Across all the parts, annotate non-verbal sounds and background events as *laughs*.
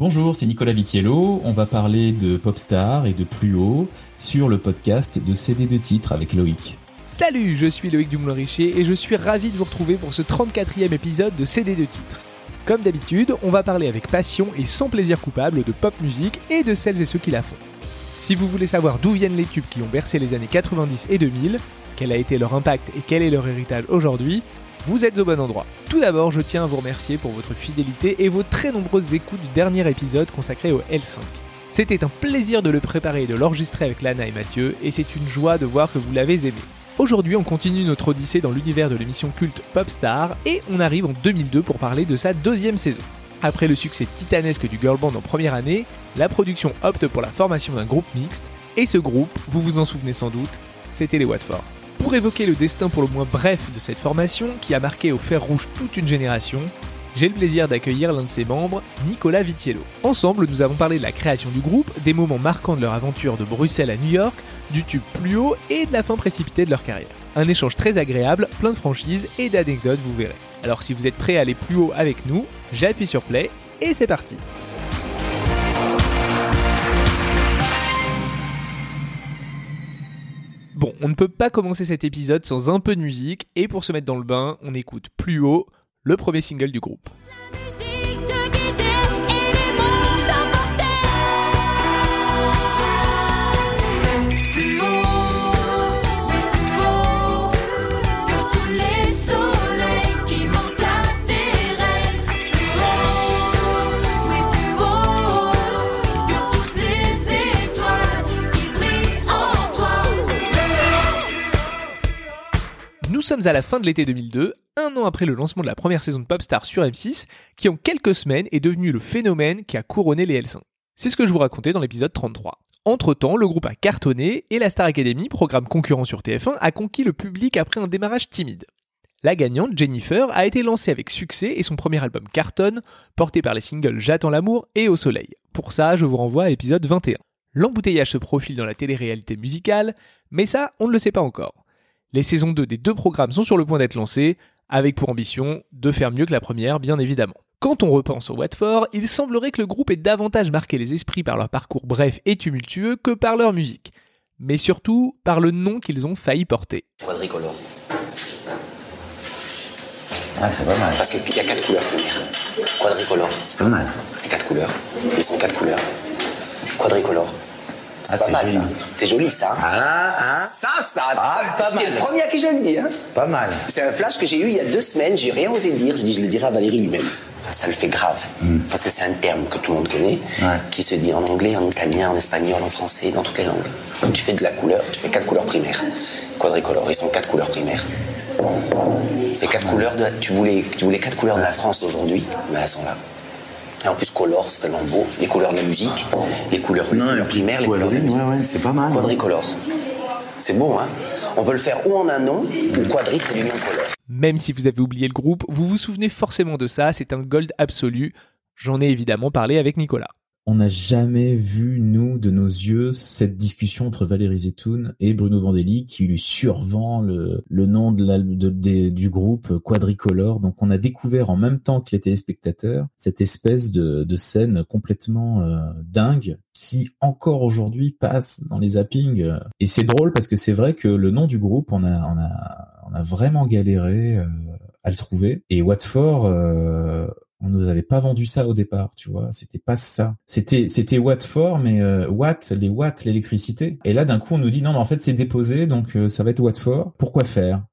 Bonjour, c'est Nicolas Vitiello. On va parler de Popstar et de plus haut sur le podcast de CD de titres avec Loïc. Salut, je suis Loïc Dumoulin-Richer et je suis ravi de vous retrouver pour ce 34e épisode de CD de titres. Comme d'habitude, on va parler avec passion et sans plaisir coupable de pop musique et de celles et ceux qui la font. Si vous voulez savoir d'où viennent les tubes qui ont bercé les années 90 et 2000, quel a été leur impact et quel est leur héritage aujourd'hui, vous êtes au bon endroit. Tout d'abord, je tiens à vous remercier pour votre fidélité et vos très nombreuses écoutes du dernier épisode consacré au L5. C'était un plaisir de le préparer et de l'enregistrer avec Lana et Mathieu, et c'est une joie de voir que vous l'avez aimé. Aujourd'hui, on continue notre odyssée dans l'univers de l'émission culte Popstar, et on arrive en 2002 pour parler de sa deuxième saison. Après le succès titanesque du girl band en première année, la production opte pour la formation d'un groupe mixte, et ce groupe, vous vous en souvenez sans doute, c'était les Watford. Pour évoquer le destin pour le moins bref de cette formation, qui a marqué au fer rouge toute une génération, j'ai le plaisir d'accueillir l'un de ses membres, Nicolas Vitiello. Ensemble, nous avons parlé de la création du groupe, des moments marquants de leur aventure de Bruxelles à New York, du tube plus haut et de la fin précipitée de leur carrière. Un échange très agréable, plein de franchises et d'anecdotes, vous verrez. Alors si vous êtes prêts à aller plus haut avec nous, j'appuie sur play et c'est parti. On ne peut pas commencer cet épisode sans un peu de musique, et pour se mettre dans le bain, on écoute plus haut le premier single du groupe. Nous sommes à la fin de l'été 2002, un an après le lancement de la première saison de Popstar sur M6, qui en quelques semaines est devenu le phénomène qui a couronné les L5. C'est ce que je vous racontais dans l'épisode 33. Entre-temps, le groupe a cartonné et la Star Academy, programme concurrent sur TF1, a conquis le public après un démarrage timide. La gagnante, Jennifer, a été lancée avec succès et son premier album cartonne, porté par les singles J'attends l'amour et Au soleil. Pour ça, je vous renvoie à l'épisode 21. L'embouteillage se profile dans la télé-réalité musicale, mais ça, on ne le sait pas encore. Les saisons 2 des deux programmes sont sur le point d'être lancées, avec pour ambition de faire mieux que la première, bien évidemment. Quand on repense au Watford, il semblerait que le groupe ait davantage marqué les esprits par leur parcours bref et tumultueux que par leur musique, mais surtout par le nom qu'ils ont failli porter. Quadricolore. Ah, c'est pas mal. Parce qu'il y a quatre couleurs premières. Quadricolore. C'est pas mal. C'est quatre couleurs. Ils sont quatre couleurs. Quadricolore. C'est Ah, pas c'est mal joli. ça. C'est joli ça. Ah, ah, Ça, ça. Ah, c'est mal. le premier à qui je le dis. Hein. pas mal. C'est un flash que j'ai eu il y a deux semaines. J'ai rien osé dire. Je dis, je le dirai à Valérie lui-même. Ça le fait grave. Parce que c'est un terme que tout le monde connaît, Hmm. Ouais. qui se dit en anglais, en italien, en espagnol, en français, dans toutes les langues. Quand tu fais de la couleur, tu fais quatre couleurs primaires. Quadricolore. Ils sont quatre couleurs primaires. Ces quatre couleurs, de, tu, voulais, tu voulais quatre couleurs de la France aujourd'hui, mais elles sont là. Et en plus, color, c'est tellement beau. Les couleurs de la musique, les couleurs, les Non, couleurs primaires, les couleurs de la ouais, musique. ouais, c'est pas mal. Quadricolore. C'est beau, hein On peut le faire ou en un nom, ou quadri, c'est du même color. Même si vous avez oublié le groupe, vous vous souvenez forcément de ça, c'est un gold absolu. J'en ai évidemment parlé avec Nicolas. On n'a jamais vu, nous, de nos yeux, cette discussion entre Valérie Zetoun et Bruno Vandelli qui lui survend le, le nom de la- du groupe Quadricolore. Donc on a découvert en même temps que les téléspectateurs cette espèce de, scène complètement euh, dingue qui encore aujourd'hui passe dans les zappings. Et c'est drôle parce que c'est vrai que le nom du groupe, on a, on a, on a vraiment galéré euh, à le trouver. Et Watford, euh, on nous avait pas vendu ça au départ, tu vois. C'était pas ça. C'était c'était Watford, mais euh, Watt, les watts, l'électricité. Et là, d'un coup, on nous dit non, mais en fait, c'est déposé, donc euh, ça va être Watford. Pourquoi faire?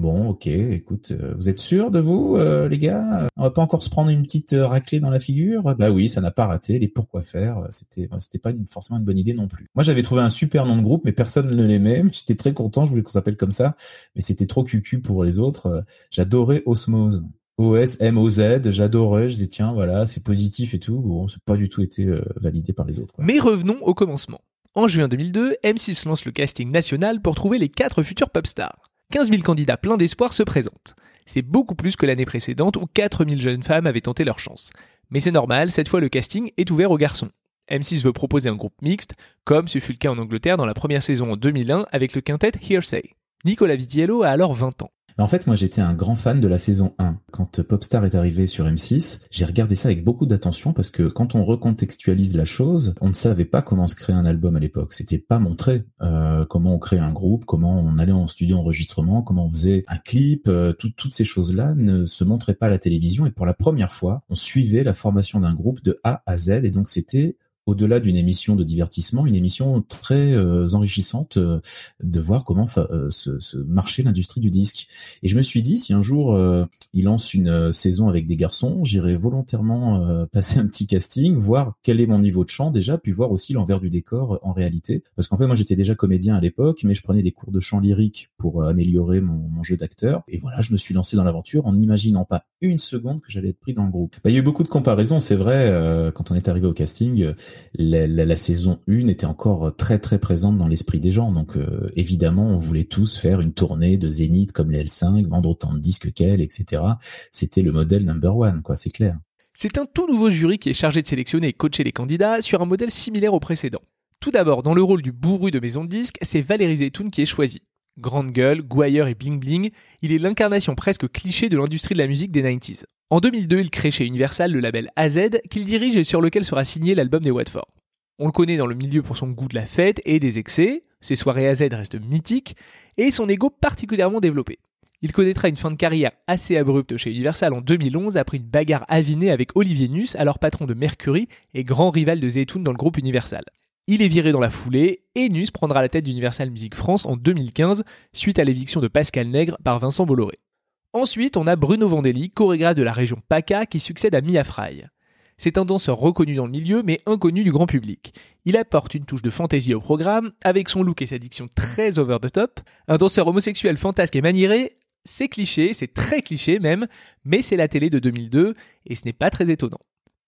Bon, ok, écoute, euh, vous êtes sûr de vous, euh, les gars? On va pas encore se prendre une petite raclée dans la figure? Bah oui, ça n'a pas raté. Les pourquoi faire, c'était euh, c'était pas forcément une bonne idée non plus. Moi, j'avais trouvé un super nom de groupe, mais personne ne l'aimait. *laughs* J'étais très content, je voulais qu'on s'appelle comme ça, mais c'était trop cucu pour les autres. J'adorais Osmose. O-S-M-O-Z, j'adorais, je disais tiens, voilà, c'est positif et tout. Bon, c'est pas du tout été euh, validé par les autres. Mais revenons au commencement. En juin 2002, M6 lance le casting national pour trouver les quatre futurs popstars. 15 000 candidats pleins d'espoir se présentent. C'est beaucoup plus que l'année précédente où 4 000 jeunes femmes avaient tenté leur chance. Mais c'est normal, cette fois le casting est ouvert aux garçons. M6 veut proposer un groupe mixte, comme ce fut le cas en Angleterre dans la première saison en 2001 avec le quintet Hearsay. Nicolas Vitiello a alors 20 ans. En fait, moi, j'étais un grand fan de la saison 1. Quand Popstar est arrivé sur M6, j'ai regardé ça avec beaucoup d'attention parce que quand on recontextualise la chose, on ne savait pas comment se créer un album à l'époque. C'était pas montré euh, comment on crée un groupe, comment on allait en studio enregistrement, comment on faisait un clip. Euh, toutes ces choses-là ne se montraient pas à la télévision et pour la première fois, on suivait la formation d'un groupe de A à Z et donc c'était au-delà d'une émission de divertissement, une émission très euh, enrichissante euh, de voir comment euh, se, marcher l'industrie du disque. Et je me suis dit, si un jour il lance une saison avec des garçons, j'irai volontairement *laughs* passer un petit casting, voir quel est mon niveau de chant déjà, puis voir aussi l'envers du décor en réalité. Parce qu'en fait, moi j'étais déjà comédien à l'époque, mais je prenais des cours de chant lyrique pour améliorer mon, jeu d'acteur. Et voilà, je me suis lancé dans l'aventure en n'imaginant pas une seconde que j'allais être pris dans le groupe. Bah, il y a eu beaucoup de comparaisons, c'est vrai, quand on est arrivé au casting la, saison 1 était encore très très présente dans l'esprit des gens. Donc euh, évidemment, on voulait tous faire une tournée de Zénith comme les L5, vendre autant de disques qu'elle, etc. C'était le modèle number one, quoi, c'est clair. C'est un tout nouveau jury qui est chargé de sélectionner et coacher les candidats sur un modèle similaire au précédent. Tout d'abord, dans le rôle du bourru de maison de disques, c'est Valérie Zetoun qui est choisi. Grande gueule, gouailleur et bling bling, il est l'incarnation presque cliché de l'industrie de la musique des 90s. En 2002, il crée chez Universal le label AZ qu'il dirige et sur lequel sera signé l'album des Watford. On le connaît dans le milieu pour son goût de la fête et des excès, ses soirées AZ restent mythiques, et son ego particulièrement développé. Il connaîtra une fin de carrière assez abrupte chez Universal en 2011 après une bagarre avinée avec Olivier Nuss, alors patron de Mercury et grand rival de Zetoun dans le groupe Universal. Il est viré dans la foulée et Nuss prendra la tête d'Universal Music France en 2015 suite à l'éviction de Pascal Nègre par Vincent Bolloré. Ensuite, on a Bruno Vandelli, chorégraphe de la région PACA, qui succède à Mia Fry. C'est un danseur reconnu dans le milieu, mais inconnu du grand public. Il apporte une touche de fantaisie au programme, avec son look et sa diction très over the top. Un danseur homosexuel fantasque et maniéré, c'est cliché, c'est très cliché même, mais c'est la télé de 2002, et ce n'est pas très étonnant.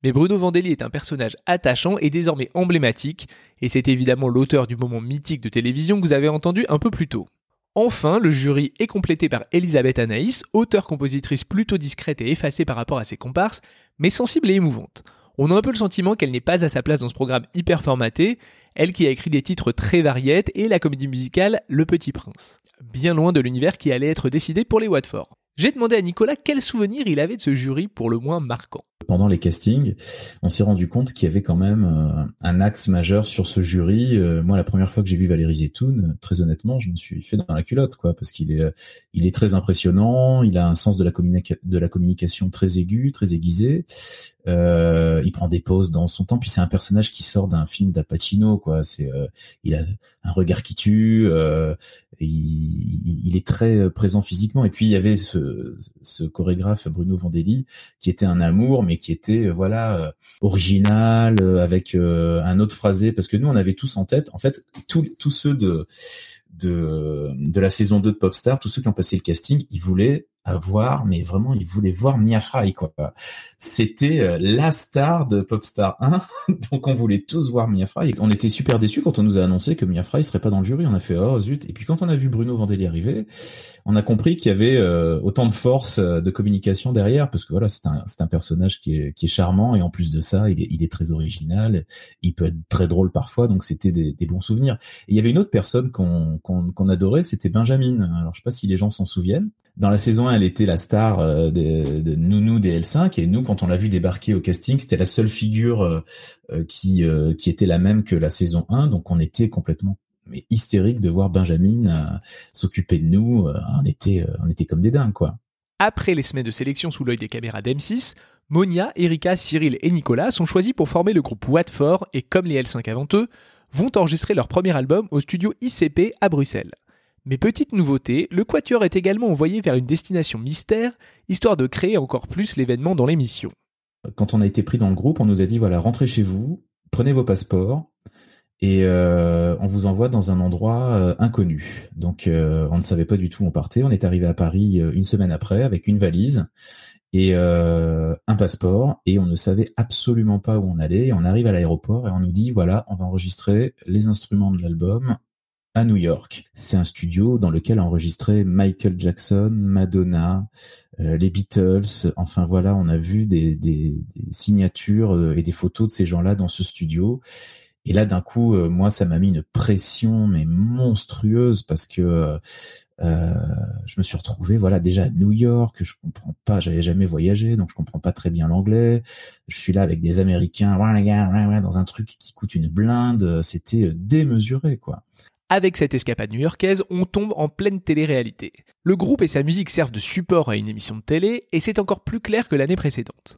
Mais Bruno Vandelli est un personnage attachant et désormais emblématique, et c'est évidemment l'auteur du moment mythique de télévision que vous avez entendu un peu plus tôt. Enfin, le jury est complété par Elisabeth Anaïs, auteure-compositrice plutôt discrète et effacée par rapport à ses comparses, mais sensible et émouvante. On a un peu le sentiment qu'elle n'est pas à sa place dans ce programme hyper formaté, elle qui a écrit des titres très variés et la comédie musicale Le Petit Prince. Bien loin de l'univers qui allait être décidé pour les Watford. J'ai demandé à Nicolas quel souvenir il avait de ce jury pour le moins marquant. Pendant les castings, on s'est rendu compte qu'il y avait quand même euh, un axe majeur sur ce jury. Euh, moi, la première fois que j'ai vu Valérie Zetoun, très honnêtement, je me suis fait dans la culotte, quoi, parce qu'il est, il est très impressionnant. Il a un sens de la, de la communication très aigu, très aiguisé. Euh, il prend des pauses dans son temps. Puis c'est un personnage qui sort d'un film d'Apacino, quoi. C'est, il a un regard qui tue. Il, il, est très présent physiquement. Et puis il y avait ce, ce chorégraphe Bruno Vandelli qui était un amour, mais qui était euh, voilà euh, original euh, avec un autre phrasé parce que nous on avait tous en tête en fait tous tous ceux de de de la saison 2 de Popstar, tous ceux qui ont passé le casting, ils voulaient à voir, mais vraiment, il voulait voir Mia Fry, quoi. C'était euh, la star de Popstar 1, *laughs* donc on voulait tous voir Mia Fry. On était super déçus quand on nous a annoncé que Mia Fry serait pas dans le jury. On a fait oh zut. Et puis quand on a vu Bruno Vandelli arriver, on a compris qu'il y avait euh, autant de force euh, de communication derrière, parce que voilà, c'est un, c'est un personnage qui est, qui est charmant et en plus de ça, il est, il est très original. Il peut être très drôle parfois, donc c'était des, des bons souvenirs. Et il y avait une autre personne qu'on qu'on, qu'on adorait, c'était Benjamin. Alors je sais pas si les gens s'en souviennent. Dans la saison 1, elle était la star euh, de, de Nounou des L5 et nous, quand on l'a vu débarquer au casting, c'était la seule figure euh, euh, qui était la même que la saison 1, donc on était complètement hystérique de voir Benjamin s'occuper de nous. on était on était comme des dingues quoi. Après les semaines de sélection sous l'œil des caméras d'M6, Monia, Erika, Cyril et Nicolas sont choisis pour former le groupe Watford et comme les L5 avant eux, vont enregistrer leur premier album au studio ICP à Bruxelles. Mais petite nouveauté, le Quatuor est également envoyé vers une destination mystère, histoire de créer encore plus l'événement dans l'émission. Quand on a été pris dans le groupe, on nous a dit voilà, rentrez chez vous, prenez vos passeports, et euh, on vous envoie dans un endroit euh, inconnu. Donc euh, on ne savait pas du tout où on partait. On est arrivé à Paris une semaine après avec une valise et un passeport et on ne savait absolument pas où on allait. on arrive à l'aéroport et on nous dit voilà, on va enregistrer les instruments de l'album à New York. C'est un studio dans lequel a enregistré Michael Jackson, Madonna, euh, les Beatles. Enfin voilà, on a vu des, des, des signatures euh, et des photos de ces gens-là dans ce studio. Et là, d'un coup, euh, moi, ça m'a mis une pression mais monstrueuse parce que Euh, je me suis retrouvé voilà déjà à New York, je comprends pas, j'avais jamais voyagé, donc je comprends pas très bien l'anglais. Je suis là avec des Américains, dans un truc qui coûte une blinde, c'était démesuré quoi. Avec cette escapade new-yorkaise, on tombe en pleine télé-réalité. Le groupe et sa musique servent de support à une émission de télé, et c'est encore plus clair que l'année précédente.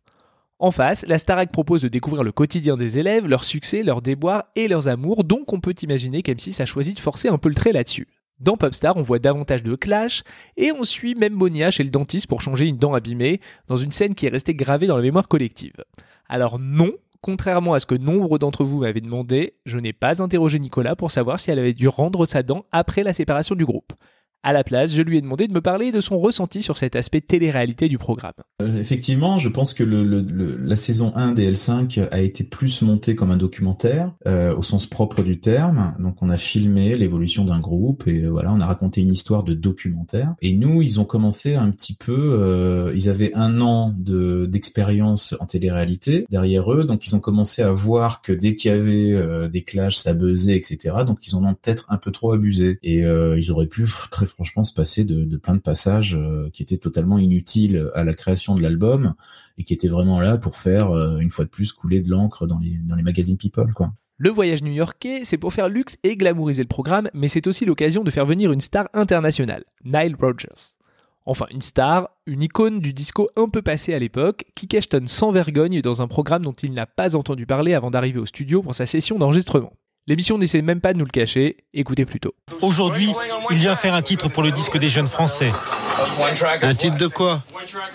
En face, la Starac propose de découvrir le quotidien des élèves, leurs succès, leurs déboires et leurs amours, donc on peut imaginer qu'M6 a choisi de forcer un peu le trait là-dessus. Dans Popstar, on voit davantage de clash, et on suit même Monia chez le dentiste pour changer une dent abîmée, dans une scène qui est restée gravée dans la mémoire collective. Alors non, contrairement à ce que nombre d'entre vous m'avaient demandé, je n'ai pas interrogé Nicolas pour savoir si elle avait dû rendre sa dent après la séparation du groupe. À la place, je lui ai demandé de me parler de son ressenti sur cet aspect télé-réalité du programme. Euh, effectivement, je pense que le, la saison 1 des L5 a été plus montée comme un documentaire, euh, au sens propre du terme. Donc on a filmé l'évolution d'un groupe et euh, voilà, on a raconté une histoire de documentaire. Et nous, ils ont commencé un petit peu, ils avaient un an de d'expérience en télé-réalité derrière eux, donc ils ont commencé à voir que dès qu'il y avait des clashs, ça buzzait, etc. Donc ils en ont peut-être un peu trop abusé et ils auraient pu *laughs* très franchement se passer de, plein de passages euh, qui étaient totalement inutiles à la création de l'album et qui étaient vraiment là pour faire euh, une fois de plus couler de l'encre dans les magazines People quoi. Le voyage new-yorkais, c'est pour faire luxe et glamouriser le programme, mais c'est aussi l'occasion de faire venir une star internationale, Nile Rodgers. Enfin, une star, une icône du disco un peu passé à l'époque, qui questionne sans vergogne dans un programme dont il n'a pas entendu parler avant d'arriver au studio pour sa session d'enregistrement. L'émission n'essaie même pas de nous le cacher, écoutez plutôt. Aujourd'hui, il vient faire un titre pour le disque des jeunes français. Un titre de quoi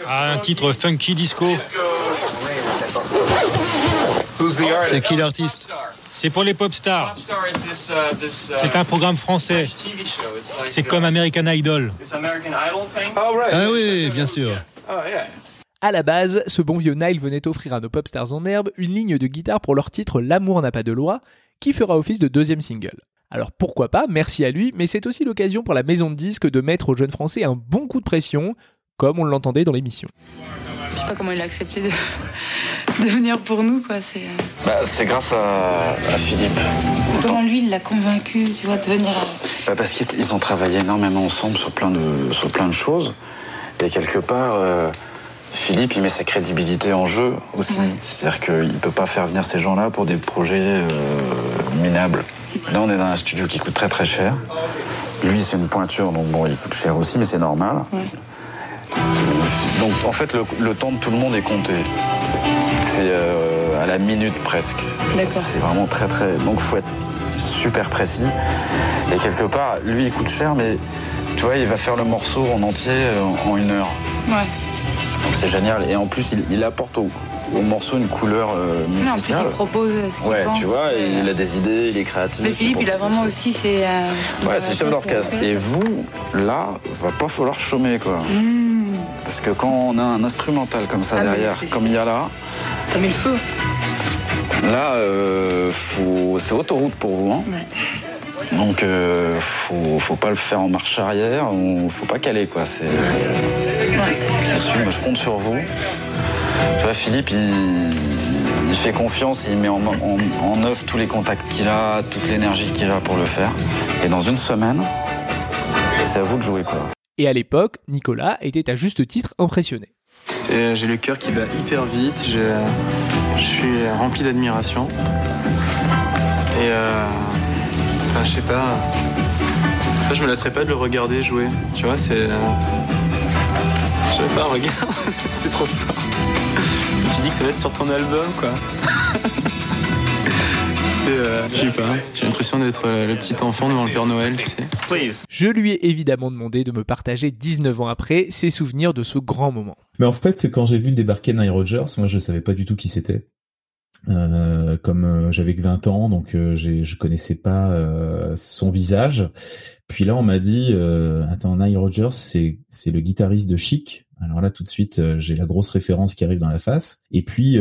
ah, Un titre funky disco. C'est qui l'artiste? C'est pour les pop stars. C'est un programme français. C'est comme American Idol. Ah oui, bien sûr. À la base, ce bon vieux Nile venait offrir à nos pop stars en herbe une ligne de guitare pour leur titre L'amour n'a pas de loi, qui fera office de deuxième single. Alors pourquoi pas, merci à lui, mais c'est aussi l'occasion pour la maison de disques de mettre aux jeunes Français un bon coup de pression, comme on l'entendait dans l'émission. Je sais pas comment il a accepté de, venir pour nous, quoi. C'est euh. bah, grâce à, Philippe. comment lui, il l'a convaincu, tu vois, de venir. Bah, parce qu'ils ont travaillé énormément ensemble sur plein de, sur plein de choses. Et quelque part, euh, Philippe, il met sa crédibilité en jeu aussi. C'est-à-dire qu'il ne peut pas faire venir ces gens-là pour des projets euh, minables. Là, on est dans un studio qui coûte très très cher. Lui, c'est une pointure, donc bon, il coûte cher aussi, mais c'est normal. Donc, en fait, le, temps de tout le monde est compté. C'est euh, à la minute presque. C'est vraiment très très. Donc, il faut être super précis. Et quelque part, lui, il coûte cher, mais tu vois, il va faire le morceau en entier euh, en une heure. Ouais. Donc c'est génial. Et en plus, il, apporte au, morceau une couleur euh, musicale. en plus, il propose ce qu'il ouais, pense. tu vois, il a des idées, il est créatif. Mais Philippe, il a vraiment aussi ses... Euh, ouais, c'est chef d'orchestre. Et vous, là, va pas falloir chômer, quoi. Mmh. Parce que quand on a un instrumental comme ça ah, derrière, comme il y a là... Comme il faut. Là, euh, c'est autoroute pour vous. Hein. Donc, euh, faut, faut pas le faire en marche arrière, faut pas caler, quoi. C'est je compte sur vous. Tu vois, Philippe, il, fait confiance, il met en, œuvre tous les contacts qu'il a, toute l'énergie qu'il a pour le faire. Et dans une semaine, c'est à vous de jouer, quoi. Et à l'époque, Nicolas était à juste titre impressionné. J'ai le cœur qui bat hyper vite, je, suis rempli d'admiration. Et euh, enfin, je sais pas, je me lasserai pas de le regarder jouer. Tu vois, c'est. Euh, sais pas, regarde, *laughs* c'est trop fort. Tu dis que ça va être sur ton album, quoi. *laughs* Euh, je sais pas, j'ai l'impression d'être euh, le petit enfant devant le Père Noël, tu sais. Je lui ai évidemment demandé de me partager 19 ans après ses souvenirs de ce grand moment. Mais en fait, quand j'ai vu débarquer Nile Rogers, moi je savais pas du tout qui c'était. Euh, comme euh, j'avais que 20 ans, donc euh, je connaissais pas euh, son visage. Puis là, on m'a dit, attends, Nile Rodgers, c'est c'est le guitariste de Chic. Alors là, tout de suite, j'ai la grosse référence qui arrive dans la face. Et puis,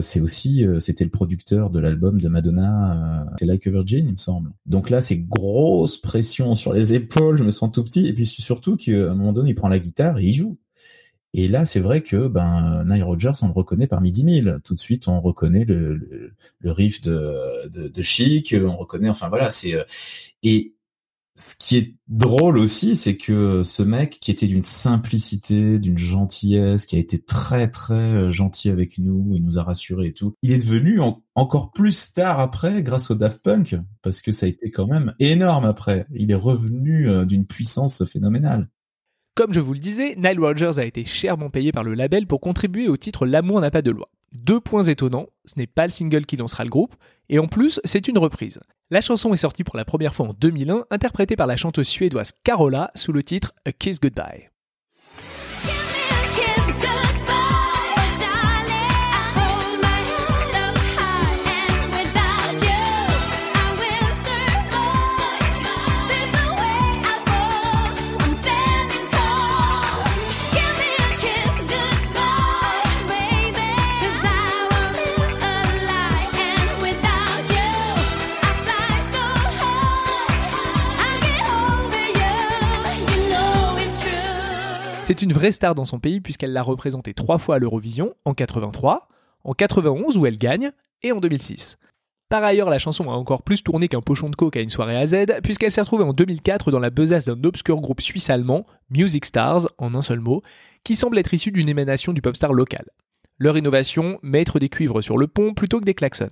c'est aussi, c'était le producteur de l'album de Madonna, c'est Like a Virgin, il me semble. Donc là, c'est grosse pression sur les épaules. Je me sens tout petit. Et puis surtout qu'à un moment donné, il prend la guitare et il joue. Et là, c'est vrai que ben Nile Rodgers, on le reconnaît parmi 10 000. Tout de suite, on reconnaît le, le, riff de, de, de, Chic, on reconnaît, enfin voilà, c'est euh, et Ce qui est drôle aussi, c'est que ce mec qui était d'une simplicité, d'une gentillesse, qui a été très très euh, gentil avec nous, il nous a rassurés et tout, il est devenu encore plus star après grâce au Daft Punk, parce que ça a été quand même énorme après. Il est revenu euh, d'une puissance phénoménale. Comme je vous le disais, Nile Rodgers a été chèrement payé par le label pour contribuer au titre L'amour n'a pas de loi. Deux points étonnants, ce n'est pas le single qui lancera le groupe, et en plus, c'est une reprise. La chanson est sortie pour la première fois en 2001, interprétée par la chanteuse suédoise Carola sous le titre A Kiss Goodbye. C'est une vraie star dans son pays puisqu'elle l'a représentée trois fois à l'Eurovision, en 83, en 91 où elle gagne, et en 2006. Par ailleurs, la chanson a encore plus tourné qu'un pochon de coke à une soirée à Z, puisqu'elle s'est retrouvée en 2004 dans la besace d'un obscur groupe suisse-allemand, Music Stars, en un seul mot, qui semble être issu d'une émanation du popstar local. Leur innovation, mettre des cuivres sur le pont plutôt que des klaxons.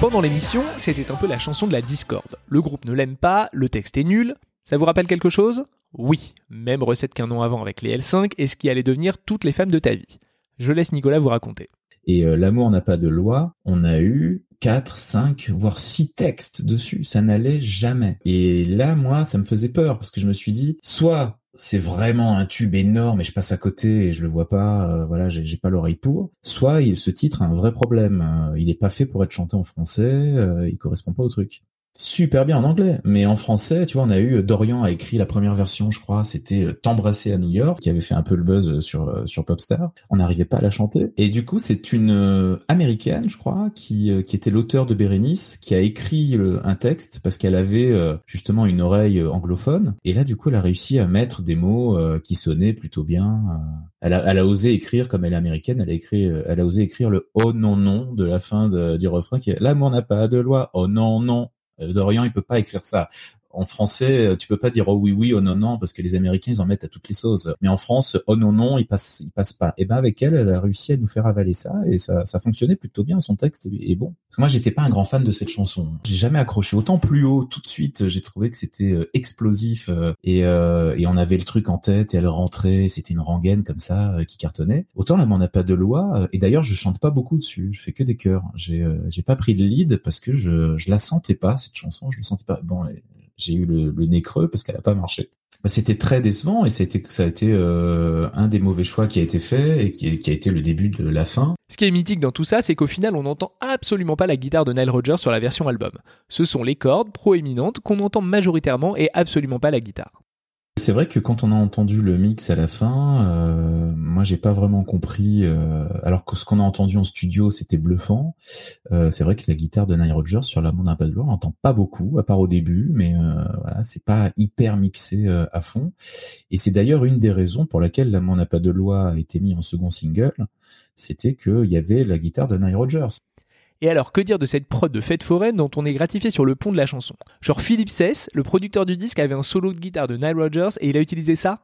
Pendant l'émission, c'était un peu la chanson de la discorde. Le groupe ne l'aime pas, le texte est nul. Ça vous rappelle quelque chose? Oui, même recette qu'un an avant avec les L5 et ce qui allait devenir toutes les femmes de ta vie. Je laisse Nicolas vous raconter. Et euh, L'amour n'a pas de loi, on a eu 4, 5, voire 6 textes dessus. Ça n'allait jamais. Et là, moi, ça me faisait peur parce que je me suis dit, soit c'est vraiment un tube énorme et je passe à côté et je le vois pas, euh, voilà, j'ai pas l'oreille pour. Soit il, ce titre a un vrai problème, euh, il est pas fait pour être chanté en français, euh, il correspond pas au truc super bien en anglais, mais en français, tu vois, on a eu Dorian a écrit la première version, je crois, c'était euh, T'embrasser à New York, qui avait fait un peu le buzz sur euh, sur Popstar. On n'arrivait pas à la chanter, et du coup, c'est une euh, américaine, je crois, qui qui était l'auteur de Bérénice, qui a écrit un texte parce qu'elle avait justement une oreille anglophone, et là, du coup, elle a réussi à mettre des mots qui sonnaient plutôt bien. Elle a, elle a osé écrire comme elle est américaine, elle a écrit, elle a osé écrire le oh non non de la fin du refrain qui est l'amour n'a pas de loi, oh non non euh, Dorian, il peut pas écrire ça en français, euh, tu peux pas dire oh oui oui oh non non parce que les Américains ils en mettent à toutes les sauces. Mais en France, oh non non, il passe il passe pas. Et ben avec elle, elle a réussi à nous faire avaler ça et ça ça fonctionnait plutôt bien. Son texte est bon. Parce que moi j'étais pas un grand fan de cette chanson. J'ai jamais accroché autant plus haut tout de suite. J'ai trouvé que c'était euh, explosif euh, et et on avait le truc en tête et elle rentrait. C'était une rengaine comme ça qui cartonnait. Autant là, on n'a pas de loi. Et d'ailleurs, je chante pas beaucoup dessus. Je fais que des chœurs. J'ai j'ai pas pris le lead parce que je je la sentais pas cette chanson. Je le sentais pas. Bon j'ai eu le, nez creux parce qu'elle a pas marché. C'était très décevant et ça a été, euh, un des mauvais choix qui a été fait et qui, qui, a été le début de la fin. Ce qui est mythique dans tout ça, c'est qu'au final, on n'entend absolument pas la guitare de Nile Rodgers sur la version album. Ce sont les cordes proéminentes qu'on entend majoritairement et absolument pas la guitare. C'est vrai que quand on a entendu le mix à la fin, euh, moi j'ai pas vraiment compris. Euh, alors que ce qu'on a entendu en studio, c'était bluffant. Euh, c'est vrai que la guitare de Nile Rodgers sur la Monde Pas de on n'entend pas beaucoup, à part au début, mais voilà, c'est pas hyper mixé à fond. Et c'est d'ailleurs une des raisons pour laquelle la Monde pas de loi a été mis en second single, c'était qu'il y avait la guitare de Nile Rodgers. Et alors, que dire de cette prod de fête foraine dont on est gratifié sur le pont de la chanson? Genre Philippe Sess, le producteur du disque, avait un solo de guitare de Nile Rodgers et il a utilisé ça?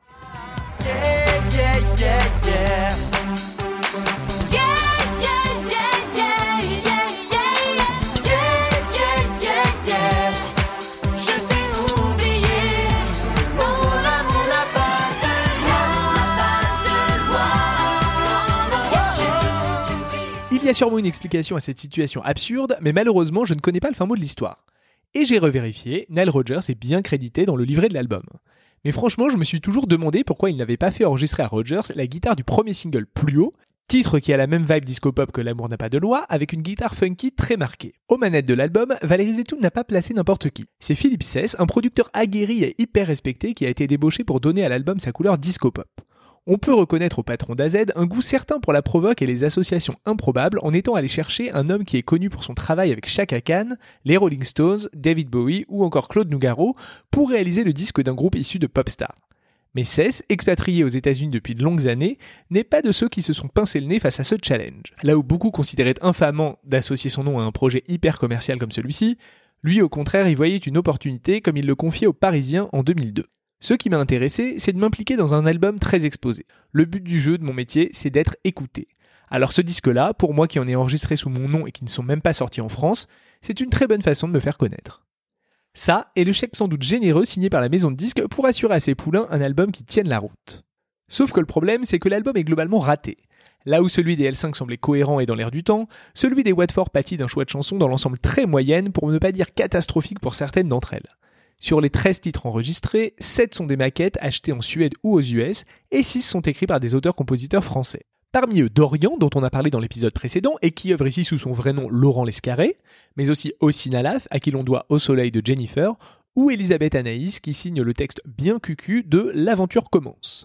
Il y a sûrement une explication à cette situation absurde, mais malheureusement je ne connais pas le fin mot de l'histoire. Et j'ai revérifié, Nile Rodgers est bien crédité dans le livret de l'album. Mais franchement, je me suis toujours demandé pourquoi il n'avait pas fait enregistrer à Rodgers la guitare du premier single plus haut, Titre qui a la même vibe disco-pop que L'amour n'a pas de loi, avec une guitare funky très marquée. Aux manettes de l'album, Valérie Zetoun n'a pas placé n'importe qui. C'est Philippe Sess, un producteur aguerri et hyper respecté qui a été débauché pour donner à l'album sa couleur disco-pop. On peut reconnaître au patron d'AZ un goût certain pour la provoque et les associations improbables en étant allé chercher un homme qui est connu pour son travail avec Chaka Khan, les Rolling Stones, David Bowie ou encore Claude Nougaro pour réaliser le disque d'un groupe issu de Popstar. Mais Cess, expatrié aux États-Unis depuis de longues années, n'est pas de ceux qui se sont pincés le nez face à ce challenge. Là où beaucoup considéraient infamant d'associer son nom à un projet hyper commercial comme celui-ci, lui au contraire y voyait une opportunité comme il le confiait aux Parisiens en 2002. Ce qui m'a intéressé, c'est de m'impliquer dans un album très exposé. Le but du jeu de mon métier, c'est d'être écouté. Alors ce disque-là, pour moi qui en ai enregistré sous mon nom et qui ne sont même pas sortis en France, c'est une très bonne façon de me faire connaître. Ça, et le chèque sans doute généreux signé par la maison de disques pour assurer à ses poulains un album qui tienne la route. Sauf que le problème, c'est que l'album est globalement raté. Là où celui des L5 semblait cohérent et dans l'air du temps, celui des Watford pâtit d'un choix de chansons dans l'ensemble très moyenne, pour ne pas dire catastrophique pour certaines d'entre elles. Sur les 13 titres enregistrés, 7 sont des maquettes achetées en Suède ou aux US, et 6 sont écrits par des auteurs-compositeurs français. Parmi eux, Dorian, dont on a parlé dans l'épisode précédent, et qui œuvre ici sous son vrai nom Laurent Lescarré, mais aussi Osinalaf, à qui l'on doit Au soleil de Jennifer, ou Elisabeth Anaïs, qui signe le texte bien cucu de L'aventure commence.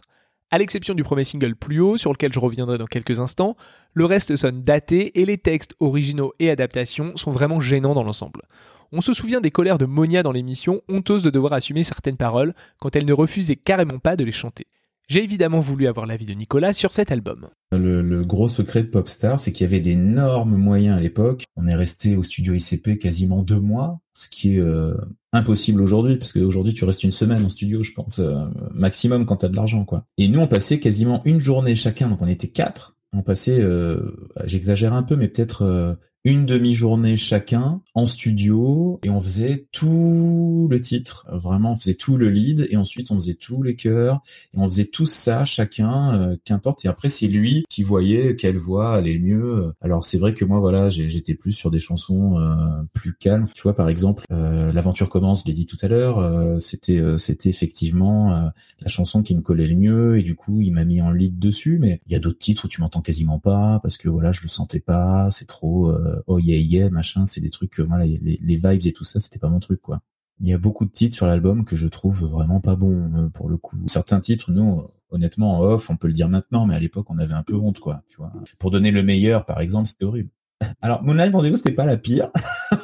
À l'exception du premier single plus haut, sur lequel je reviendrai dans quelques instants, le reste sonne daté et les textes originaux et adaptations sont vraiment gênants dans l'ensemble. On se souvient des colères de Monia dans l'émission, honteuse de devoir assumer certaines paroles quand elle ne refusait carrément pas de les chanter. J'ai évidemment voulu avoir l'avis de Nicolas sur cet album. Le, gros secret de Popstar, c'est qu'il y avait d'énormes moyens à l'époque. On est resté au studio ICP quasiment deux mois, ce qui est euh, impossible aujourd'hui, parce qu'aujourd'hui tu restes une semaine en studio, je pense, euh, maximum quand t'as de l'argent, quoi. Et nous, on passait quasiment une journée chacun, donc on était quatre. On passait, euh, j'exagère un peu, mais peut-être une demi-journée chacun en studio et on faisait tout le titre, vraiment on faisait tout le lead et ensuite on faisait tous les chœurs et on faisait tout ça chacun, euh, qu'importe. Et après c'est lui qui voyait quelle voix allait le mieux. Alors c'est vrai que moi voilà j'étais plus sur des chansons euh, plus calmes. Tu vois par exemple euh, l'aventure commence, je l'ai dit tout à l'heure, c'était c'était effectivement la chanson qui me collait le mieux et du coup il m'a mis en lead dessus. Mais il y a d'autres titres où tu m'entends quasiment pas parce que voilà je le sentais pas, c'est trop euh, oh yeah yeah machin, c'est des trucs voilà les, les vibes et tout ça, c'était pas mon truc quoi. Il y a beaucoup de titres sur l'album que je trouve vraiment pas bons euh, pour le coup. Certains titres, nous, honnêtement, en off, on peut le dire maintenant, mais à l'époque, on avait un peu honte, quoi. Tu vois. Pour donner le meilleur, par exemple, c'était horrible. *laughs* Alors, Moonlight Rendezvous, c'était pas la pire,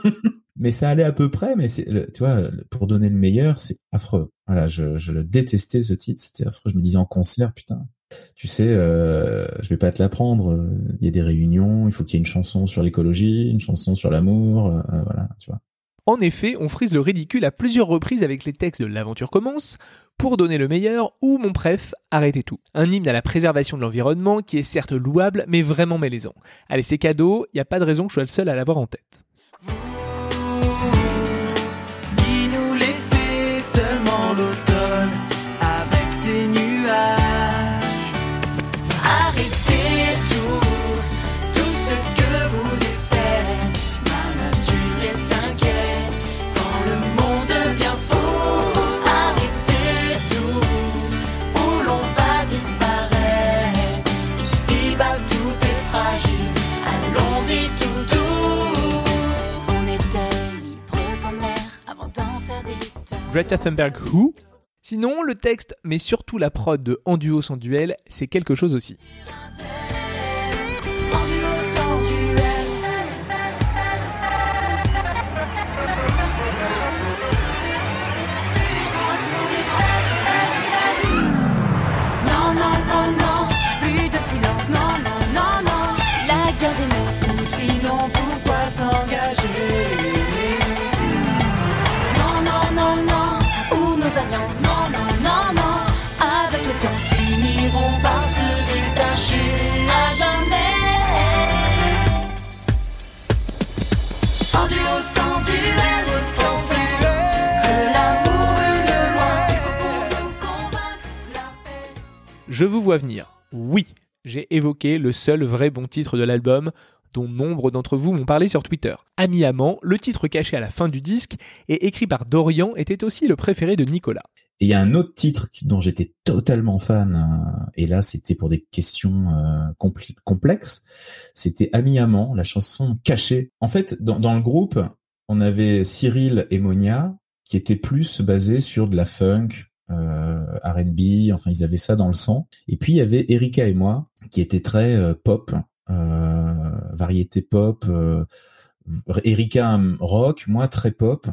*laughs* mais ça allait à peu près. Mais c'est, tu vois, pour donner le meilleur, c'est affreux. Voilà, je, je le détestais ce titre, c'était affreux. Je me disais en concert, putain, tu sais, euh, je vais pas te l'apprendre. Il y a des réunions, il faut qu'il y ait une chanson sur l'écologie, une chanson sur l'amour, euh, voilà, tu vois. En effet, on frise le ridicule à plusieurs reprises avec les textes de L'aventure commence, pour donner le meilleur, ou mon préf, arrêtez tout. Un hymne à la préservation de l'environnement qui est certes louable, mais vraiment malaisant. Allez, c'est cadeau, il n'y a pas de raison que je sois le seul à l'avoir en tête. Greta Who? Sinon, le texte, mais surtout la prod de En duo sans duel, c'est quelque chose aussi. Je vous vois venir. Oui, j'ai évoqué le seul vrai bon titre de l'album, dont nombre d'entre vous m'ont parlé sur Twitter. Ami Amant, le titre caché à la fin du disque et écrit par Dorian, était aussi le préféré de Nicolas. Et il y a un autre titre dont j'étais totalement fan, euh, et là c'était pour des questions euh, complexes, c'était Ami Amant, la chanson cachée. En fait, dans, dans, le groupe, on avait Cyril et Monia, qui étaient plus basés sur de la funk, euh, R&B, enfin ils avaient ça dans le sang. Et puis il y avait Erika et moi, qui étaient très euh, pop, euh, variété pop, Erika rock, moi très pop.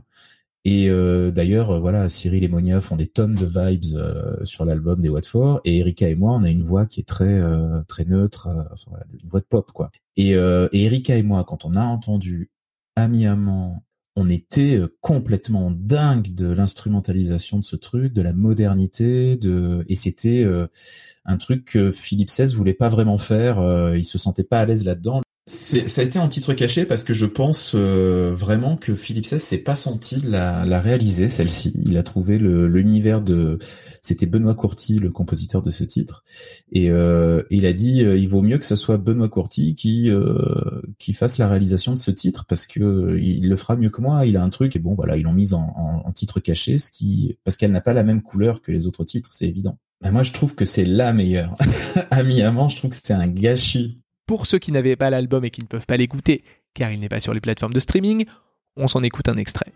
Et euh, d'ailleurs, voilà, Cyril et Monia font des tonnes de vibes euh, sur l'album des Watford, et Erika et moi, on a une voix qui est très euh, très neutre, voilà, une voix de pop quoi. Et, et Erika et moi, quand on a entendu Ami Amant, on était complètement dingue de l'instrumentalisation de ce truc, de la modernité, de et c'était un truc que Philippe XVI voulait pas vraiment faire. il se sentait pas à l'aise là-dedans. Ça a été en titre caché parce que je pense euh, vraiment que Philippe XVI s'est pas senti la, la réaliser celle-ci. Il a trouvé l'univers de c'était Benoît Courty le compositeur de ce titre et euh, il a dit euh, il vaut mieux que ce soit Benoît Courty qui qui fasse la réalisation de ce titre parce que il le fera mieux que moi. Il a un truc et bon voilà ils l'ont mise en, en, titre caché ce qui parce qu'elle n'a pas la même couleur que les autres titres c'est évident. Mais moi je trouve que c'est la meilleure. *laughs* Ami Amant je trouve que c'est un gâchis pour ceux qui n'avaient pas l'album et qui ne peuvent pas l'écouter, car il n'est pas sur les plateformes de streaming, on s'en écoute un extrait.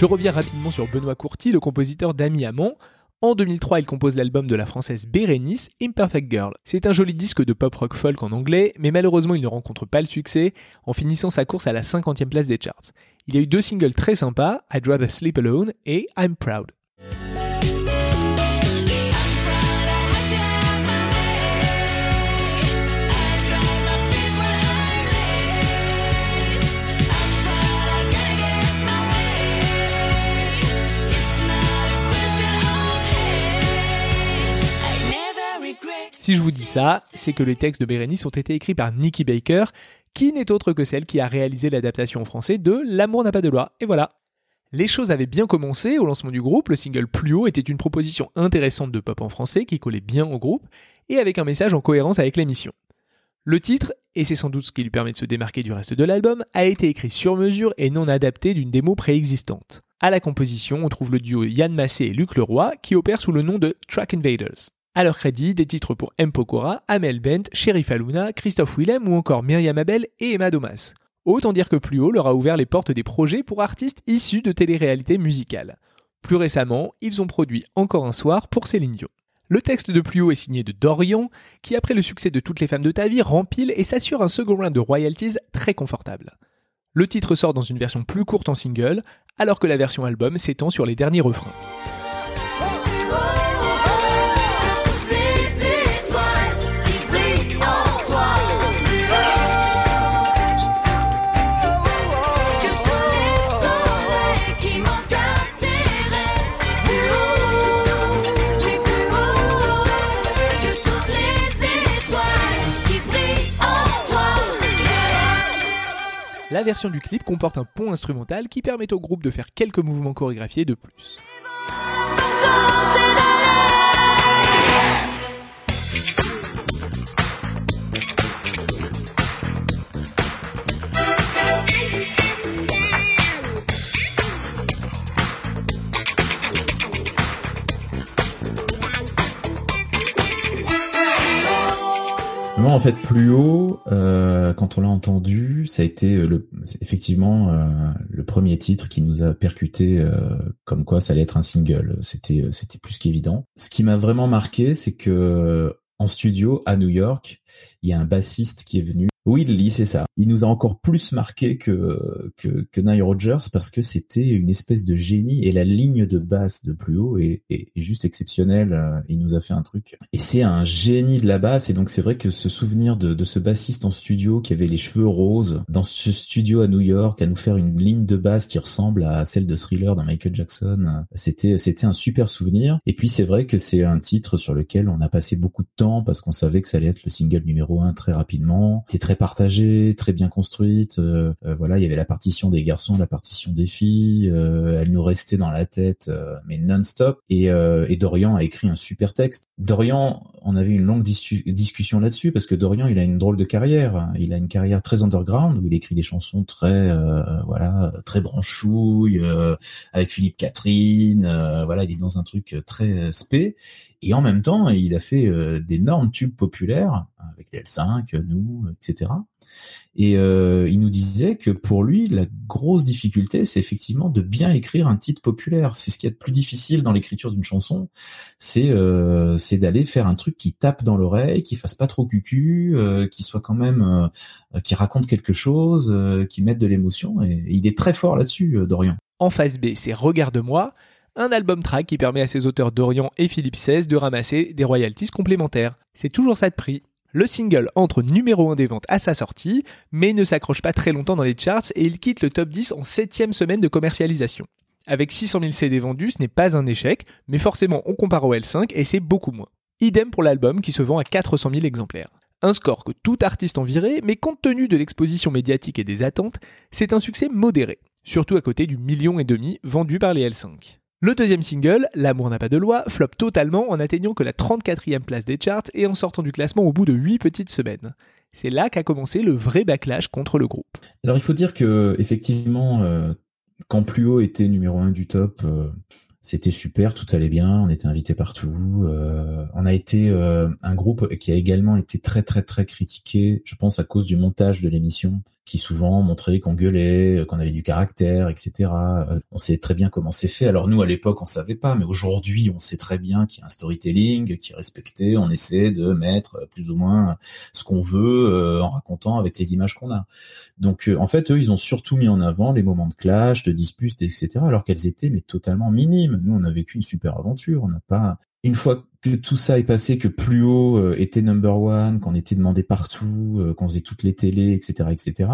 Je reviens rapidement sur Benoît Courty, le compositeur d'Ami Amant. En 2003, il compose l'album de la française Bérénice, Imperfect Girl. C'est un joli disque de pop rock folk en anglais, mais malheureusement il ne rencontre pas le succès en finissant sa course à la 50e place des charts. Il y a eu deux singles très sympas, I'd Rather Sleep Alone et I'm Proud. Si je vous dis ça, c'est que les textes de Bérénice ont été écrits par Nikki Baker, qui n'est autre que celle qui a réalisé l'adaptation en français de L'amour n'a pas de loi. Et voilà. Les choses avaient bien commencé au lancement du groupe, le single Plus haut était une proposition intéressante de pop en français qui collait bien au groupe et avec un message en cohérence avec l'émission. Le titre, et c'est sans doute ce qui lui permet de se démarquer du reste de l'album, a été écrit sur mesure et non adapté d'une démo préexistante. À la composition, on trouve le duo Yann Massé et Luc Leroy qui opèrent sous le nom de Track Invaders. À leur crédit, des titres pour M. Pokora, Amel Bent, Sherif Aluna, Christophe Willem ou encore Myriam Abel et Emma Domas. Autant dire que Plus haut leur a ouvert les portes des projets pour artistes issus de télé-réalité musicale. Plus récemment, ils ont produit Encore un soir pour Céline Dion. Le texte de Plus haut est signé de Dorian, qui après le succès de Toutes les femmes de ta vie rempile et s'assure un second round de royalties très confortable. Le titre sort dans une version plus courte en single, alors que la version album s'étend sur les derniers refrains. La version du clip comporte un pont instrumental qui permet au groupe de faire quelques mouvements chorégraphiés de plus. En fait, plus haut, euh, quand on l'a entendu, ça a été euh, effectivement euh, le premier titre qui nous a percuté comme quoi ça allait être un single. C'était, c'était plus qu'évident. Ce qui m'a vraiment marqué, c'est que en studio à New York, il y a un bassiste qui est venu Oui, c'est ça. Il nous a encore plus marqué que que, que Nile Rogers parce que c'était une espèce de génie et la ligne de basse de plus haut est, est, juste exceptionnelle. Il nous a fait un truc et c'est un génie de la basse et donc c'est vrai que ce souvenir de, de ce bassiste en studio qui avait les cheveux roses dans ce studio à New York à nous faire une ligne de basse qui ressemble à celle de Thriller dans Michael Jackson, c'était c'était un super souvenir. Et puis c'est vrai que c'est un titre sur lequel on a passé beaucoup de temps parce qu'on savait que ça allait être le single numéro un très rapidement. Très partagée, très bien construite. Euh, euh, voilà, il y avait la partition des garçons, la partition des filles. Euh, elle nous restait dans la tête, mais non-stop. Et, et, Dorian a écrit un super texte. Dorian, on avait une longue discussion là-dessus parce que Dorian, il a une drôle de carrière. Il a une carrière très underground où il écrit des chansons très, voilà, très branchouilles avec Philippe Catherine. voilà, il est dans un truc très spé. Et en même temps, il a fait d'énormes tubes populaires avec les L5, nous, etc. Et euh, il nous disait que pour lui, la grosse difficulté, c'est effectivement de bien écrire un titre populaire. C'est ce qui est le plus difficile dans l'écriture d'une chanson, c'est euh, c'est d'aller faire un truc qui tape dans l'oreille, qui fasse pas trop cucu, euh, qui soit quand même, qui raconte quelque chose, qui mette de l'émotion. Et, et, il est très fort là-dessus, Dorian. En phase B, c'est Regarde-moi un album track qui permet à ses auteurs Dorian et Philippe XVI de ramasser des royalties complémentaires. C'est toujours ça de prix. Le single entre numéro 1 des ventes à sa sortie, mais ne s'accroche pas très longtemps dans les charts et il quitte le top 10 en 7 semaine de commercialisation. Avec 600 000 CD vendus, ce n'est pas un échec, mais forcément on compare au L5 et c'est beaucoup moins. Idem pour l'album qui se vend à 400 000 exemplaires. Un score que tout artiste envirait, mais compte tenu de l'exposition médiatique et des attentes, c'est un succès modéré, surtout à côté du million et demi vendu par les L5. Le deuxième single, L'amour n'a pas de loi, flop totalement en atteignant que la 34e place des charts et en sortant du classement au bout de 8 petites semaines. C'est là qu'a commencé le vrai backlash contre le groupe. Alors il faut dire que effectivement, euh, quand haut était numéro 1 du top, euh, c'était super, tout allait bien, on était invité partout. Euh, on a été un groupe qui a également été très très très critiqué, je pense à cause du montage de l'émission qui souvent montrait qu'on gueulait, euh, qu'on avait du caractère, etc. Euh, on sait très bien comment c'est fait. Alors nous, à l'époque, on savait pas, mais aujourd'hui, on sait très bien qu'il y a un storytelling qui est respecté. On essaie de mettre plus ou moins ce qu'on veut euh, en racontant avec les images qu'on a. Donc, en fait, eux, ils ont surtout mis en avant les moments de clash, de disputes, etc. Alors qu'elles étaient mais totalement minimes. Nous, on a vécu une super aventure. On n'a pas une fois que tout ça est passé, que plus haut euh, était number one, qu'on était demandé partout, euh, qu'on faisait toutes les télés, etc., etc.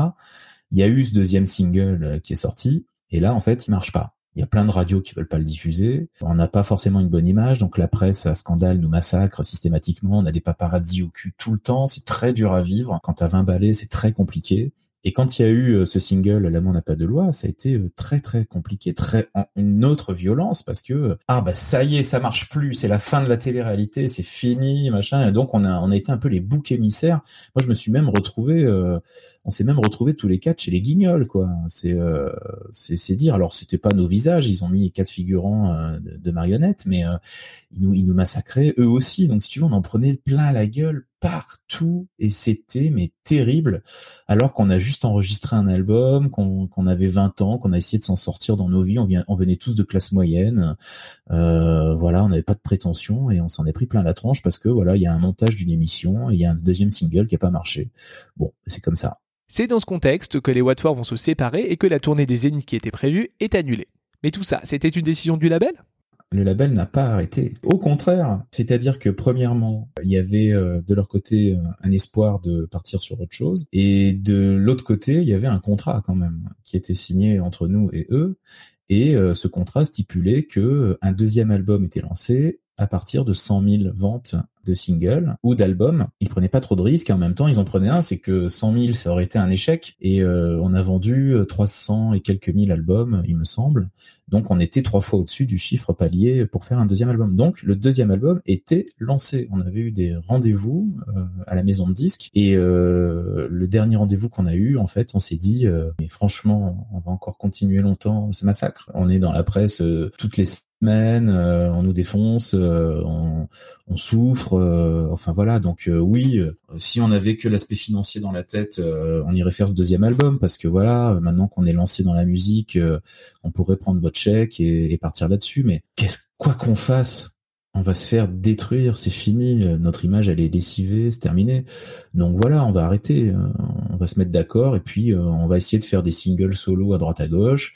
Il y a eu ce deuxième single euh, qui est sorti, et là en fait il marche pas. Il y a plein de radios qui veulent pas le diffuser. On n'a pas forcément une bonne image, donc la presse à scandale nous massacre systématiquement. On a des paparazzi au cul tout le temps. C'est très dur à vivre. Quand t'as 20 balais, c'est très compliqué. Et quand il y a eu euh, ce single L'amour n'a pas de loi, ça a été euh, très très compliqué, très une autre violence parce que euh, ah bah ça y est, ça marche plus, c'est la fin de la télé-réalité, c'est fini, machin. Et donc on a on a été un peu les boucs émissaires. Moi je me suis même retrouvé on s'est même retrouvé tous les quatre chez les Guignols, quoi. C'est c'est dire. Alors c'était pas nos visages, ils ont mis quatre figurants euh, de, marionnettes, mais ils nous ils nous massacraient eux aussi. Donc si tu veux, on en prenait plein la gueule partout et c'était mais terrible. Alors qu'on a juste enregistré un album, qu'on avait 20 ans, qu'on a essayé de s'en sortir dans nos vies. On venait tous de classe moyenne. voilà, on n'avait pas de prétention et on s'en est pris plein la tronche parce que voilà, il y a un montage d'une émission et il y a un deuxième single qui a pas marché. Bon, c'est comme ça. C'est dans ce contexte que les Watford vont se séparer et que la tournée des Zénith qui était prévue est annulée. Mais tout ça, c'était une décision du label? Le label n'a pas arrêté. Au contraire, c'est-à-dire que premièrement, il y avait euh, de leur côté euh, un espoir de partir sur autre chose, et de l'autre côté, il y avait un contrat quand même qui était signé entre nous et eux, et euh, ce contrat stipulait que un deuxième album était lancé à partir de 100 000 ventes de singles ou d'albums. Ils prenaient pas trop de risques en même temps ils en prenaient un, c'est que 100 000 ça aurait été un échec et euh, on a vendu 300 et quelques mille albums, il me semble. Donc on était trois fois au-dessus du chiffre palier pour faire un deuxième album. Donc le deuxième album était lancé. On avait eu des rendez-vous euh, à la maison de disques et euh, le dernier rendez-vous qu'on a eu, en fait, on s'est dit mais franchement, on va encore continuer longtemps ce massacre. On est dans la presse toutes les euh, on nous défonce, euh, on, on, souffre, euh, enfin voilà. Donc oui, si on avait que l'aspect financier dans la tête, on irait faire ce deuxième album parce que voilà, maintenant qu'on est lancé dans la musique, on pourrait prendre votre chèque et, et partir là-dessus. Mais qu'est-ce quoi qu'on fasse, on va se faire détruire, c'est fini, notre image elle est lessivée, c'est terminé. Donc voilà, on va arrêter, on va se mettre d'accord et puis on va essayer de faire des singles solo à droite à gauche.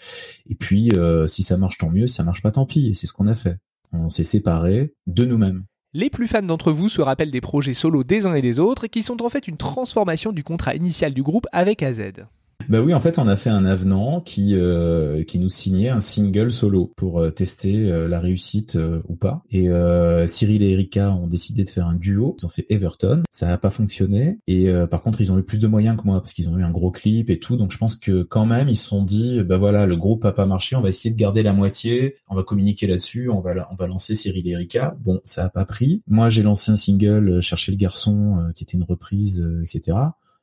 Et puis si ça marche tant mieux, si ça marche pas tant pis. C'est ce qu'on a fait. On s'est séparés de nous-mêmes. Les plus fans d'entre vous se rappellent des projets solo des uns et des autres qui sont en fait une transformation du contrat initial du groupe avec AZ. Bah oui, en fait, on a fait un avenant qui euh, qui nous signait un single solo pour euh, tester euh, la réussite ou pas. Et Cyril et Erika ont décidé de faire un duo. Ils ont fait Everton. Ça n'a pas fonctionné. Et par contre, ils ont eu plus de moyens que moi parce qu'ils ont eu un gros clip et tout. Donc je pense que quand même, ils se sont dit, bah voilà, le groupe a pas marché. On va essayer de garder la moitié. On va communiquer là-dessus. On va on va lancer Cyril et Erika. Bon, ça a pas pris. Moi, j'ai lancé un single, Chercher le garçon, qui était une reprise, etc.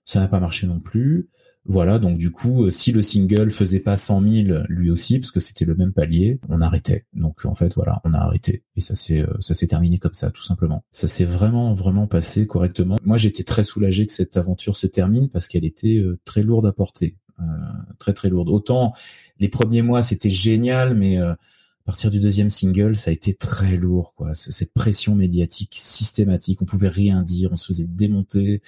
Ça n'a pas marché non plus. Voilà, donc du coup, euh, si le single faisait pas 100 000 lui aussi, parce que c'était le même palier, on arrêtait. Donc en fait, voilà, on a arrêté et ça s'est euh, ça s'est terminé comme ça, tout simplement. Ça s'est vraiment vraiment passé correctement. Moi, j'étais très soulagé que cette aventure se termine parce qu'elle était euh, très lourde à porter, très très lourde. Autant les premiers mois c'était génial, mais à partir du deuxième single, ça a été très lourd, quoi. Cette pression médiatique systématique, on pouvait rien dire, on se faisait démonter,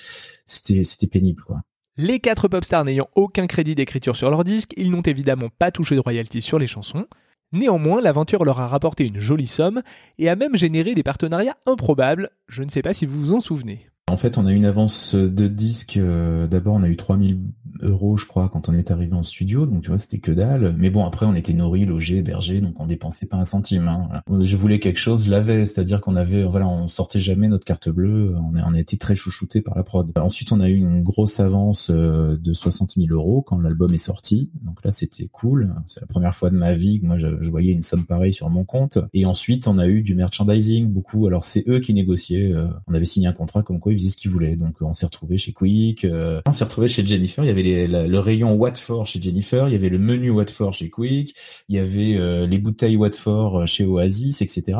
c'était pénible, quoi. Les quatre pop stars n'ayant aucun crédit d'écriture sur leur disque, ils n'ont évidemment pas touché de royalties sur les chansons. Néanmoins, l'aventure leur a rapporté une jolie somme et a même généré des partenariats improbables, je ne sais pas si vous vous en souvenez. En fait, on a une avance de disque. Euh, d'abord, on a eu 3000 euros, je crois, quand on est arrivé en studio. Donc, tu vois, c'était que dalle. Mais bon, après, on était nourris, logés, hébergés, donc on dépensait pas un centime. Hein. Je voulais quelque chose, je l'avais. C'est-à-dire qu'on avait, voilà, on sortait jamais notre carte bleue. On a, été très chouchouté par la prod. Ensuite, on a eu une grosse avance euh, de 60 000 euros quand l'album est sorti. Donc là, c'était cool. C'est la première fois de ma vie que moi, je, voyais une somme pareille sur mon compte. Et ensuite, on a eu du merchandising, beaucoup. Alors, c'est eux qui négociaient. Euh, on avait signé un contrat comme quoi ce qu'il voulait. Donc on s'est retrouvé chez Quick, euh, on s'est retrouvé chez Jennifer. Il y avait le rayon Watford chez Jennifer, il y avait le menu Watford chez Quick, il y avait euh, les bouteilles Watford chez Oasis, etc.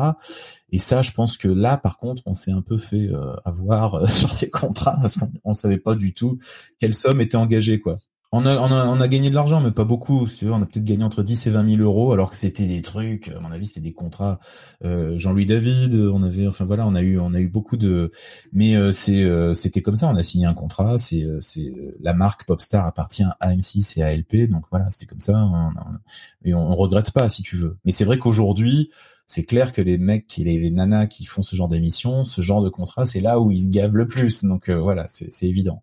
Et ça, je pense que là, par contre, on s'est un peu fait euh, avoir *laughs* sur des contrats parce qu'on on savait pas du tout quelle somme était engagée, quoi. On a, on a, on gagné de l'argent, mais pas beaucoup. On a peut-être gagné entre 10 et 20 000 euros, alors que c'était des trucs. À mon avis, c'était des contrats. Euh, Jean-Louis David, on avait, enfin voilà, on a eu, on a eu beaucoup de. Mais euh, c'est, euh, c'était comme ça. On a signé un contrat. C'est, c'est la marque Popstar appartient à M6 et à LP, donc voilà, c'était comme ça. et on, on regrette pas, si tu veux. Mais c'est vrai qu'aujourd'hui, c'est clair que les mecs et les, nanas qui font ce genre d'émission, ce genre de contrat, c'est là où ils se gavent le plus. Donc voilà, c'est évident.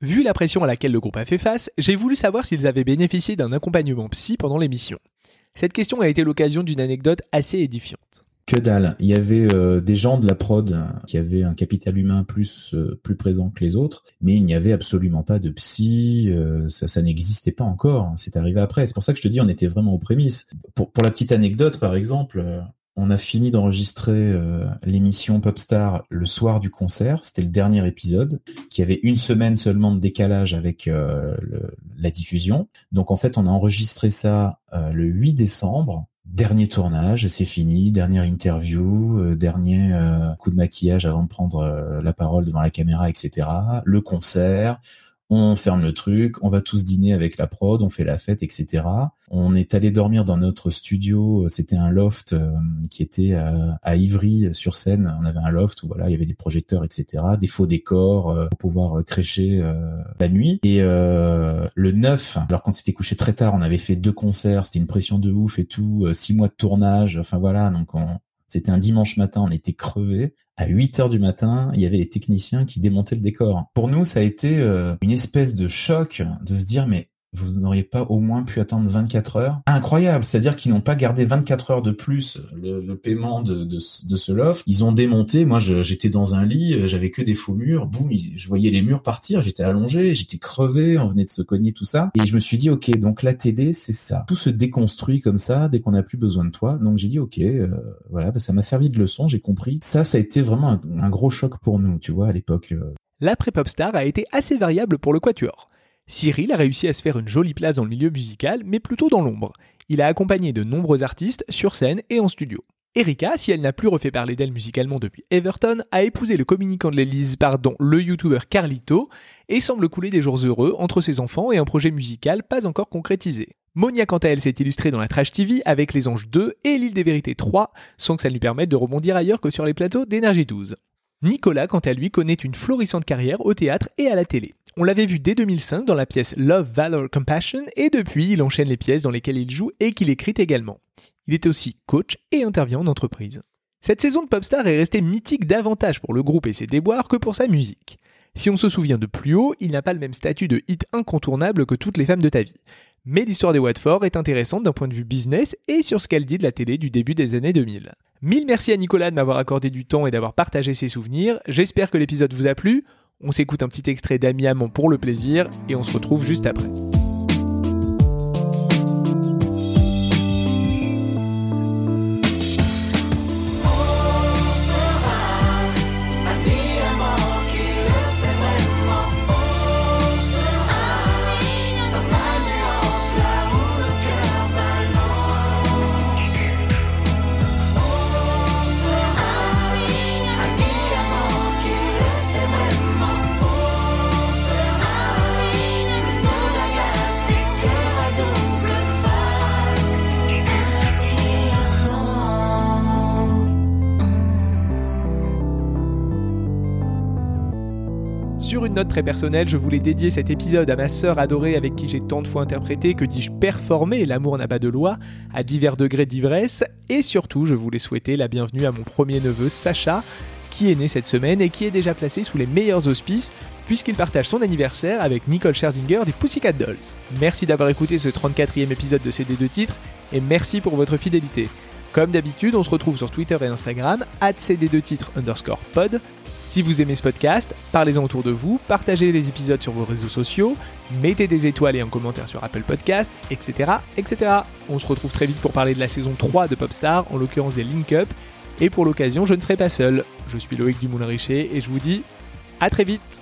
Vu la pression à laquelle le groupe a fait face, j'ai voulu savoir s'ils avaient bénéficié d'un accompagnement psy pendant l'émission. Cette question a été l'occasion d'une anecdote assez édifiante. Que dalle. Il y avait euh, des gens de la prod qui avaient un capital humain plus euh, plus présent que les autres, mais il n'y avait absolument pas de psy. Euh, ça, n'existait pas encore. C'est arrivé après. C'est pour ça que je te dis, on était vraiment aux prémices. Pour la petite anecdote, par exemple, on a fini d'enregistrer euh, l'émission Popstar le soir du concert. C'était le dernier épisode qui avait une semaine seulement de décalage avec euh, la diffusion. Donc en fait, on a enregistré ça euh, le 8 décembre. Dernier tournage, c'est fini. Dernière interview, dernier coup de maquillage avant de prendre la parole devant la caméra, etc. Le concert on ferme le truc, on va tous dîner avec la prod, on fait la fête, etc. On est allé dormir dans notre studio, c'était un loft euh, qui était euh, à, Ivry sur scène. On avait un loft où voilà, il y avait des projecteurs, etc. Des faux décors euh, pour pouvoir crécher la nuit. Et le 9, alors quand c'était couché très tard, on avait fait deux concerts, c'était une pression de ouf et tout, six mois de tournage, enfin voilà, donc on, c'était un dimanche matin, on était crevés. À 8 heures du matin, il y avait les techniciens qui démontaient le décor. Pour nous, ça a été euh, une espèce de choc de se dire mais vous n'auriez pas au moins pu attendre 24 heures Incroyable, c'est-à-dire qu'ils n'ont pas gardé 24 heures de plus le, paiement de, ce loft. Ils ont démonté, moi j'étais dans un lit, euh, j'avais que des faux murs, boum, je voyais les murs partir, j'étais allongé, j'étais crevé, on venait de se cogner tout ça. Et je me suis dit, ok, donc la télé c'est ça. Tout se déconstruit comme ça dès qu'on n'a plus besoin de toi. Donc j'ai dit, ok, euh, voilà, bah, ça m'a servi de leçon, j'ai compris. Ça, ça a été vraiment un, gros choc pour nous, tu vois, à l'époque. Euh. L'après-Popstar a été assez variable pour le Quatuor. Cyril a réussi à se faire une jolie place dans le milieu musical, mais plutôt dans l'ombre. Il a accompagné de nombreux artistes sur scène et en studio. Erika, si elle n'a plus refait parler d'elle musicalement depuis Everton, a épousé le communicant de l'Élysée, pardon, le youtubeur Carlito, et semble couler des jours heureux entre ses enfants et un projet musical pas encore concrétisé. Monia quant à elle s'est illustrée dans la Trash TV avec Les Anges 2 et L'île des Vérités 3, sans que ça lui permette de rebondir ailleurs que sur les plateaux d'Énergie 12. Nicolas, quant à lui, connaît une florissante carrière au théâtre et à la télé. On l'avait vu dès 2005 dans la pièce Love, Valor, Compassion, et depuis, il enchaîne les pièces dans lesquelles il joue et qu'il écrit également. Il est aussi coach et intervient en entreprise. Cette saison de Popstar est restée mythique davantage pour le groupe et ses déboires que pour sa musique. Si on se souvient de plus haut, il n'a pas le même statut de hit incontournable que toutes les femmes de ta vie. Mais l'histoire des Watford est intéressante d'un point de vue business et sur ce qu'elle dit de la télé du début des années 2000. Mille merci à Nicolas de m'avoir accordé du temps et d'avoir partagé ses souvenirs. J'espère que l'épisode vous a plu. On s'écoute un petit extrait d'Ami Amon pour le plaisir et on se retrouve juste après. Note très personnelle, je voulais dédier cet épisode à ma sœur adorée avec qui j'ai tant de fois interprété, que dis-je, performé, l'amour n'a pas de loi, à divers degrés d'ivresse, et surtout je voulais souhaiter la bienvenue à mon premier neveu Sacha, qui est né cette semaine et qui est déjà placé sous les meilleurs auspices, puisqu'il partage son anniversaire avec Nicole Scherzinger des Pussycat Dolls. Merci d'avoir écouté ce 34e épisode de CD2 titres, et merci pour votre fidélité. Comme d'habitude, on se retrouve sur Twitter et Instagram, at CD2 titres underscore pod, si vous aimez ce podcast, parlez-en autour de vous, partagez les épisodes sur vos réseaux sociaux, mettez des étoiles et un commentaire sur Apple Podcast, etc., etc. On se retrouve très vite pour parler de la saison 3 de Popstar, en l'occurrence des Link Up. Et pour l'occasion, je ne serai pas seul. Je suis Loïc Dumoulin-Richer et je vous dis à très vite